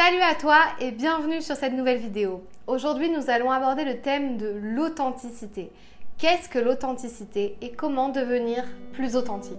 Salut à toi et bienvenue sur cette nouvelle vidéo. Aujourd'hui, nous allons aborder le thème de l'authenticité. Qu'est-ce que l'authenticité et comment devenir plus authentique?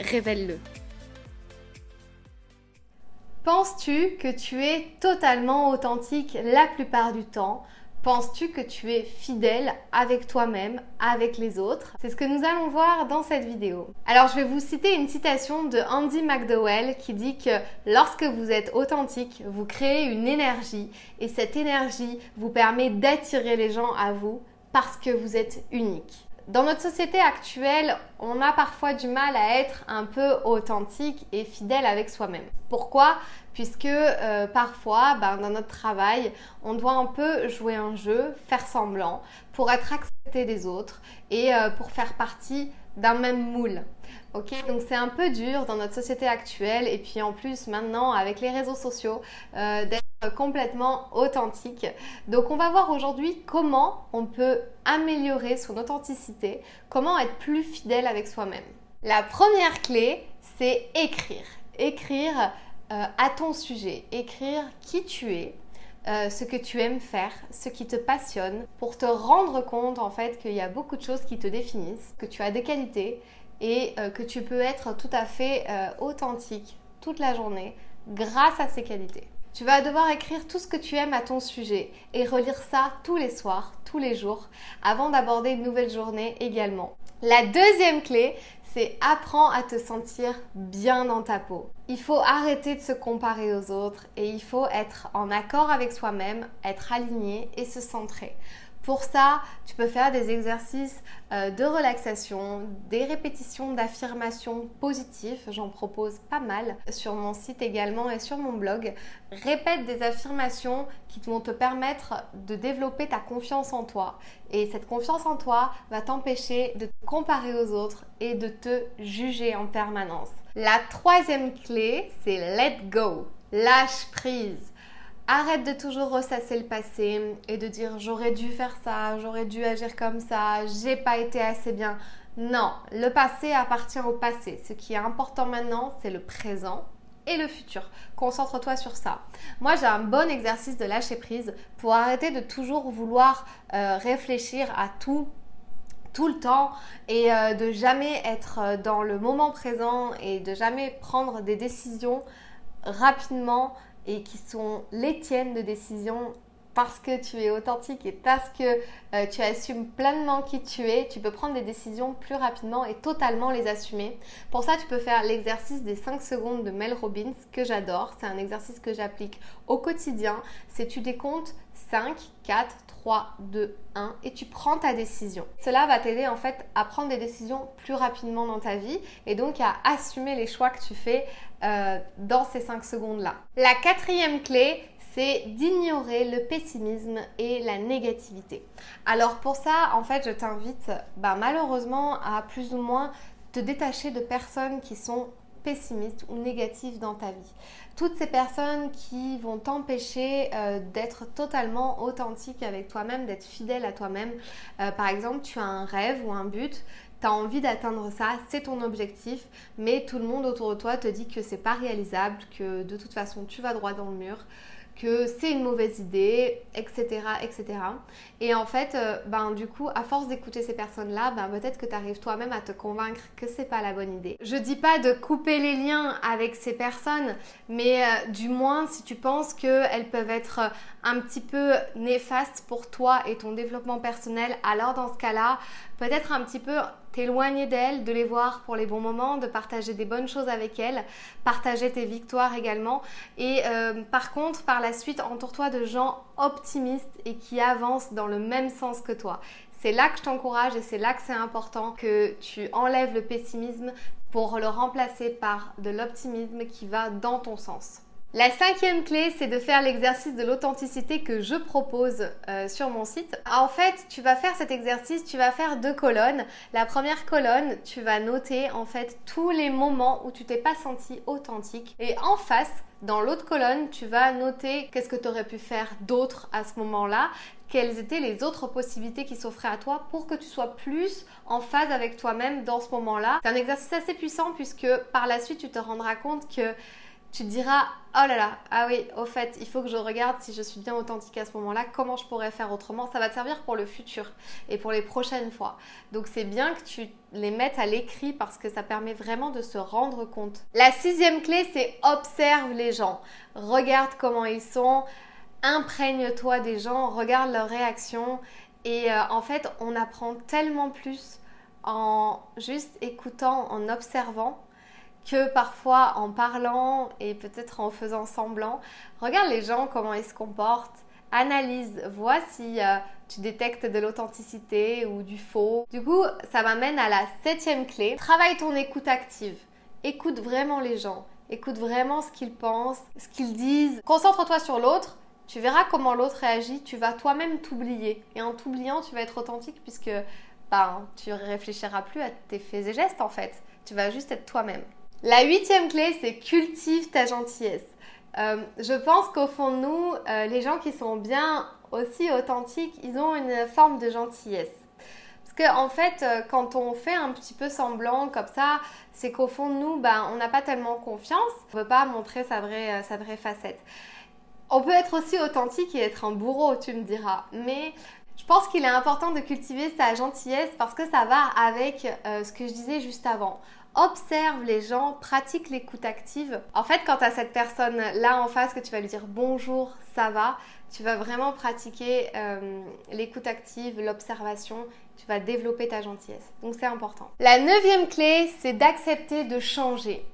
révèle-le. Penses-tu que tu es totalement authentique la plupart du temps? Penses-tu que tu es fidèle avec toi-même, avec les autres? C'est ce que nous allons voir dans cette vidéo. Alors je vais vous citer une citation de Andy McDowell qui dit que lorsque vous êtes authentique, vous créez une énergie et cette énergie vous permet d'attirer les gens à vous parce que vous êtes unique. Dans notre société actuelle, on a parfois du mal à être un peu authentique et fidèle avec soi-même. Pourquoi? Puisque euh, parfois, ben, dans notre travail, on doit un peu jouer un jeu, faire semblant, pour être accepté des autres et euh, pour faire partie d'un même moule. Ok, donc c'est un peu dur dans notre société actuelle et puis en plus maintenant avec les réseaux sociaux euh, d'être complètement authentique. Donc on va voir aujourd'hui comment on peut améliorer son authenticité, comment être plus fidèle avec soi-même. La première clé, c'est écrire. Écrire euh, à ton sujet, écrire qui tu es, euh, ce que tu aimes faire, ce qui te passionne, pour te rendre compte en fait qu'il y a beaucoup de choses qui te définissent, que tu as des qualités et euh, que tu peux être tout à fait authentique toute la journée grâce à ces qualités. Tu vas devoir écrire tout ce que tu aimes à ton sujet et relire ça tous les soirs, tous les jours, avant d'aborder une nouvelle journée également. La deuxième clé, c'est apprends à te sentir bien dans ta peau. Il faut arrêter de se comparer aux autres et il faut être en accord avec soi-même, être aligné et se centrer. Pour ça, tu peux faire des exercices euh, de relaxation, des répétitions d'affirmations positives. J'en propose pas mal sur mon site également et sur mon blog. Répète des affirmations qui vont te permettre de développer ta confiance en toi. Et cette confiance en toi va t'empêcher de te comparer aux autres et de te juger en permanence. La troisième clé, c'est let go. Lâche prise. Arrête de toujours ressasser le passé et de dire j'aurais dû faire ça, j'aurais dû agir comme ça, j'ai pas été assez bien. Non, le passé appartient au passé. Ce qui est important maintenant, c'est le présent et le futur. Concentre-toi sur ça. Moi, j'ai un bon exercice de lâcher prise pour arrêter de toujours vouloir euh, réfléchir à tout tout le temps et euh, de jamais être dans le moment présent et de jamais prendre des décisions rapidement et qui sont les tiennes de décision parce que tu es authentique et parce que euh, tu assumes pleinement qui tu es, tu peux prendre des décisions plus rapidement et totalement les assumer. Pour ça, tu peux faire l'exercice des 5 secondes de Mel Robbins que j'adore. C'est un exercice que j'applique au quotidien. C'est tu décomptes 5, 4, 3, 2, 1 et tu prends ta décision. Cela va t'aider en fait à prendre des décisions plus rapidement dans ta vie et donc à assumer les choix que tu fais euh, dans ces 5 secondes-là. La quatrième clé, c'est d'ignorer le pessimisme et la négativité. Alors pour ça, en fait, je t'invite bah, malheureusement à plus ou moins te détacher de personnes qui sont pessimistes ou négatives dans ta vie. Toutes ces personnes qui vont t'empêcher euh, d'être totalement authentique avec toi-même, d'être fidèle à toi-même. Euh, par exemple, tu as un rêve ou un but, tu as envie d'atteindre ça, c'est ton objectif, mais tout le monde autour de toi te dit que c'est pas réalisable, que de toute façon tu vas droit dans le mur que c'est une mauvaise idée, etc., etc. Et en fait, euh, ben du coup, à force d'écouter ces personnes-là, ben peut-être que tu arrives toi-même à te convaincre que c'est pas la bonne idée. Je dis pas de couper les liens avec ces personnes, mais euh, du moins si tu penses qu'elles peuvent être un petit peu néfastes pour toi et ton développement personnel, alors dans ce cas-là, peut-être un petit peu t'éloigner d'elles, de les voir pour les bons moments, de partager des bonnes choses avec elles, partager tes victoires également. Et euh, par contre, par la suite, entoure-toi de gens optimistes et qui avancent dans le même sens que toi. C'est là que je t'encourage et c'est là que c'est important que tu enlèves le pessimisme pour le remplacer par de l'optimisme qui va dans ton sens. La cinquième clé, c'est de faire l'exercice de l'authenticité que je propose euh, sur mon site. En fait, tu vas faire cet exercice, tu vas faire deux colonnes. La première colonne, tu vas noter en fait tous les moments où tu t'es pas senti authentique. Et en face, dans l'autre colonne, tu vas noter qu'est-ce que tu aurais pu faire d'autre à ce moment-là, quelles étaient les autres possibilités qui s'offraient à toi pour que tu sois plus en phase avec toi-même dans ce moment-là. C'est un exercice assez puissant puisque par la suite, tu te rendras compte que tu te diras oh là là, ah oui, au fait, il faut que je regarde si je suis bien authentique à ce moment-là, comment je pourrais faire autrement. Ça va te servir pour le futur et pour les prochaines fois. Donc c'est bien que tu les mettes à l'écrit parce que ça permet vraiment de se rendre compte. La sixième clé, c'est observe les gens. Regarde comment ils sont, imprègne-toi des gens, regarde leurs réactions. Et euh, en fait, on apprend tellement plus en juste écoutant, en observant que parfois en parlant et peut-être en faisant semblant. Regarde les gens, comment ils se comportent, analyse, vois si euh, tu détectes de l'authenticité ou du faux. Du coup, ça m'amène à la septième clé. Travaille ton écoute active. Écoute vraiment les gens. Écoute vraiment ce qu'ils pensent, ce qu'ils disent. Concentre-toi sur l'autre. Tu verras comment l'autre réagit. Tu vas toi-même t'oublier. Et en t'oubliant, tu vas être authentique puisque ben, tu réfléchiras plus à tes faits et gestes en fait. Tu vas juste être toi-même. La huitième clé, c'est cultive ta gentillesse. Euh, je pense qu'au fond de nous, euh, les gens qui sont bien aussi authentiques, ils ont une forme de gentillesse. Parce qu'en en fait, euh, quand on fait un petit peu semblant comme ça, c'est qu'au fond de nous, ben, on n'a pas tellement confiance. On ne veut pas montrer sa vraie, sa vraie facette. On peut être aussi authentique et être un bourreau, tu me diras. Mais je pense qu'il est important de cultiver sa gentillesse parce que ça va avec ce que je disais juste avant observe les gens, pratique l'écoute active. En fait, quand tu as cette personne là en face que tu vas lui dire bonjour, ça va, tu vas vraiment pratiquer euh, l'écoute active, l'observation, tu vas développer ta gentillesse. Donc c'est important. La neuvième clé, c'est d'accepter de changer.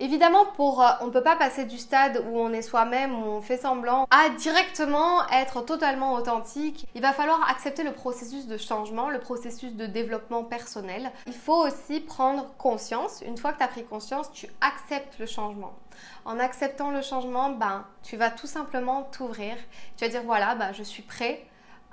Évidemment, pour, euh, on ne peut pas passer du stade où on est soi-même, où on fait semblant, à directement être totalement authentique. Il va falloir accepter le processus de changement, le processus de développement personnel. Il faut aussi prendre conscience. Une fois que tu as pris conscience, tu acceptes le changement. En acceptant le changement, ben, tu vas tout simplement t'ouvrir. Tu vas dire voilà, ben, je suis prêt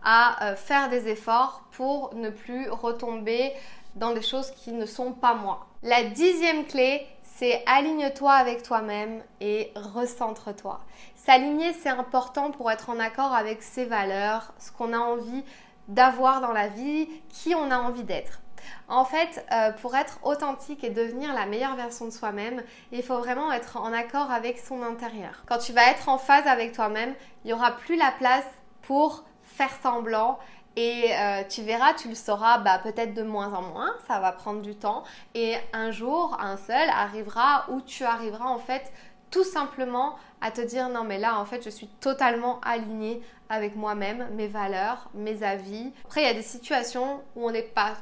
à euh, faire des efforts pour ne plus retomber dans des choses qui ne sont pas moi. La dixième clé, c'est aligne-toi avec toi-même et recentre-toi. S'aligner, c'est important pour être en accord avec ses valeurs, ce qu'on a envie d'avoir dans la vie, qui on a envie d'être. En fait, euh, pour être authentique et devenir la meilleure version de soi-même, il faut vraiment être en accord avec son intérieur. Quand tu vas être en phase avec toi-même, il n'y aura plus la place pour faire semblant et euh, tu verras, tu le sauras bah, peut-être de moins en moins, ça va prendre du temps. Et un jour, un seul arrivera où tu arriveras en fait tout simplement à te dire non mais là en fait je suis totalement alignée avec moi-même, mes valeurs, mes avis. Après il y a des situations où on n'est pas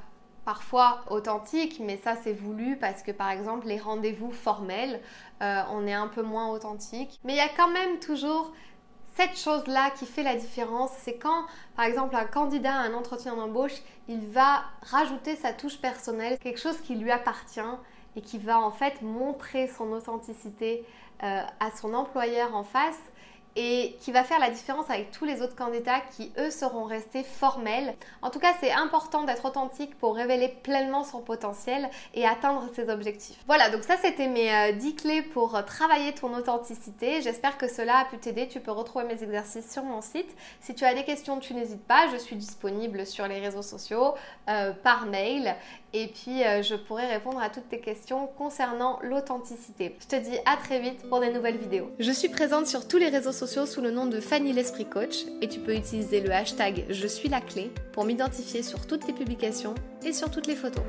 parfois authentique, mais ça c'est voulu parce que par exemple les rendez-vous formels, euh, on est un peu moins authentique. Mais il y a quand même toujours cette chose-là qui fait la différence, c'est quand, par exemple, un candidat à un entretien d'embauche, il va rajouter sa touche personnelle, quelque chose qui lui appartient et qui va en fait montrer son authenticité euh, à son employeur en face et qui va faire la différence avec tous les autres candidats qui, eux, seront restés formels. En tout cas, c'est important d'être authentique pour révéler pleinement son potentiel et atteindre ses objectifs. Voilà, donc ça, c'était mes 10 euh, clés pour euh, travailler ton authenticité. J'espère que cela a pu t'aider. Tu peux retrouver mes exercices sur mon site. Si tu as des questions, tu n'hésites pas. Je suis disponible sur les réseaux sociaux, euh, par mail et puis je pourrai répondre à toutes tes questions concernant l'authenticité. Je te dis à très vite pour des nouvelles vidéos. Je suis présente sur tous les réseaux sous le nom de Fanny l'Esprit Coach et tu peux utiliser le hashtag Je suis la clé pour m'identifier sur toutes tes publications et sur toutes les photos.